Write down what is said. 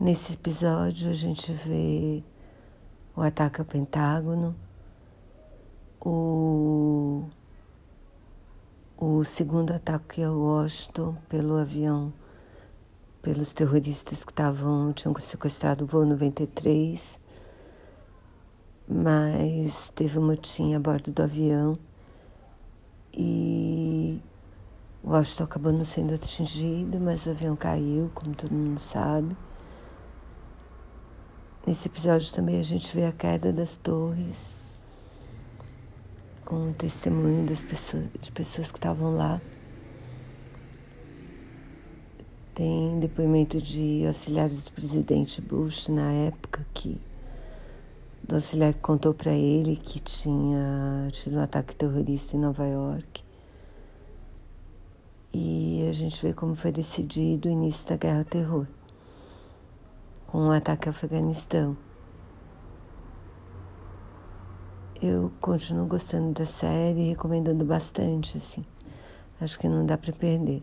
Nesse episódio a gente vê o ataque ao Pentágono, o, o segundo ataque ao Washington pelo avião, pelos terroristas que estavam, tinham sequestrado o voo 93, mas teve um motim a bordo do avião e Washington acabou não sendo atingido, mas o avião caiu, como todo mundo sabe. Nesse episódio também a gente vê a queda das torres, com o testemunho das pessoas, de pessoas que estavam lá. Tem depoimento de auxiliares do presidente Bush na época que do auxiliar que contou para ele que tinha tido um ataque terrorista em Nova York. E a gente vê como foi decidido o início da guerra ao terror com o ataque ao Afeganistão. Eu continuo gostando da série e recomendando bastante, assim. Acho que não dá para perder.